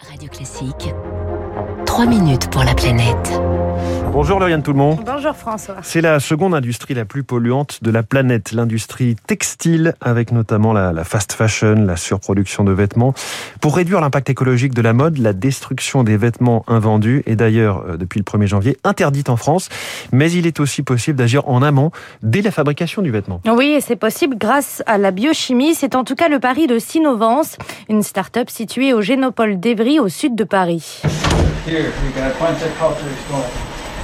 Radio Classique. 3 minutes pour la planète. Bonjour Lauriane tout le monde. Bonjour François. C'est la seconde industrie la plus polluante de la planète, l'industrie textile, avec notamment la, la, fast fashion, la surproduction de vêtements. Pour réduire l'impact écologique de la mode, la destruction des vêtements invendus est d'ailleurs, euh, depuis le 1er janvier, interdite en France. Mais il est aussi possible d'agir en amont, dès la fabrication du vêtement. Oui, et c'est possible grâce à la biochimie. C'est en tout cas le pari de Sinovance, une start-up située au Génopole d'Evry, au sud de Paris.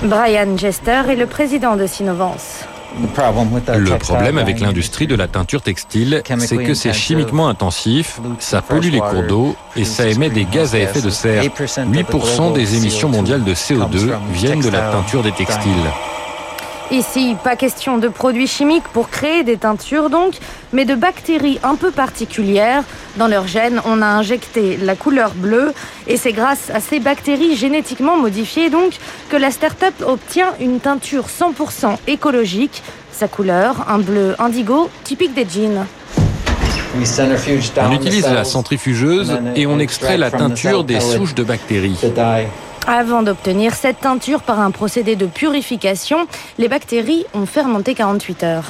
Brian Jester est le président de Sinovance. Le problème avec l'industrie de la teinture textile, c'est que c'est chimiquement intensif, ça pollue les cours d'eau et ça émet des gaz à effet de serre. 8% des émissions mondiales de CO2 viennent de la teinture des textiles. Ici, pas question de produits chimiques pour créer des teintures donc, mais de bactéries un peu particulières. Dans leur gène, on a injecté la couleur bleue et c'est grâce à ces bactéries génétiquement modifiées donc que la start-up obtient une teinture 100% écologique. Sa couleur, un bleu indigo typique des jeans. On utilise la centrifugeuse et on extrait la teinture des souches de bactéries. Avant d'obtenir cette teinture par un procédé de purification, les bactéries ont fermenté 48 heures.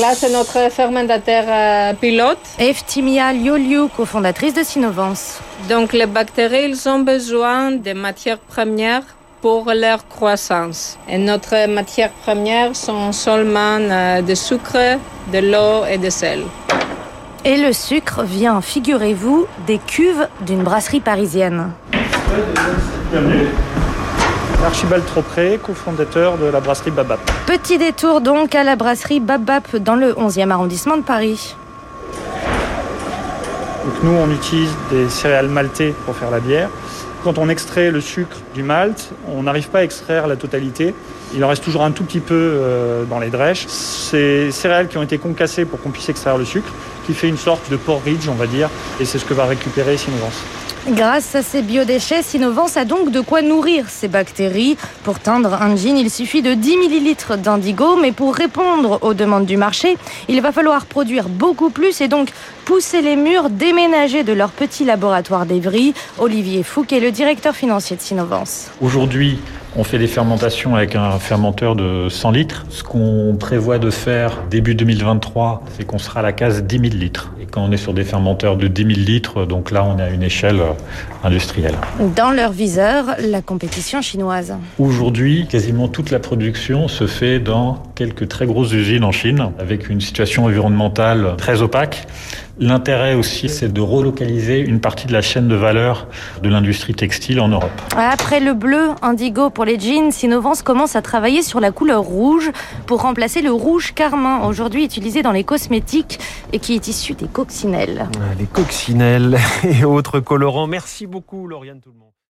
Là, c'est notre fermentateur euh, pilote. Eftimia Lioliu, cofondatrice de Sinovance. Donc, les bactéries, ils ont besoin de matières premières pour leur croissance. Et notre matière première sont seulement euh, de sucre, de l'eau et de sel. Et le sucre vient, figurez-vous, des cuves d'une brasserie parisienne. Bienvenue. Archibald Tropré, cofondateur de la brasserie Babap. Petit détour donc à la brasserie Babap dans le 11e arrondissement de Paris. Donc nous, on utilise des céréales maltées pour faire la bière. Quand on extrait le sucre du malt, on n'arrive pas à extraire la totalité. Il en reste toujours un tout petit peu euh, dans les drèches. C'est céréales qui ont été concassées pour qu'on puisse extraire le sucre, qui fait une sorte de porridge, on va dire, et c'est ce que va récupérer Sinovance. Grâce à ces biodéchets, Sinovance a donc de quoi nourrir ces bactéries. Pour teindre un jean, il suffit de 10 millilitres d'indigo, mais pour répondre aux demandes du marché, il va falloir produire beaucoup plus et donc pousser les murs, déménager de leur petit laboratoire d'Evry. Olivier Fouquet, le directeur financier de Sinovance. Aujourd'hui, on fait des fermentations avec un fermenteur de 100 litres. Ce qu'on prévoit de faire début 2023, c'est qu'on sera à la case 10 000 litres. Et quand on est sur des fermenteurs de 10 000 litres, donc là, on est à une échelle industrielle. Dans leur viseur, la compétition chinoise. Aujourd'hui, quasiment toute la production se fait dans quelques très grosses usines en Chine, avec une situation environnementale très opaque. L'intérêt aussi, c'est de relocaliser une partie de la chaîne de valeur de l'industrie textile en Europe. Après le bleu indigo pour les jeans, Sinovance commence à travailler sur la couleur rouge pour remplacer le rouge carmin, aujourd'hui utilisé dans les cosmétiques et qui est issu des coccinelles. Les coccinelles et autres colorants. Merci beaucoup, Lauriane Tout le monde.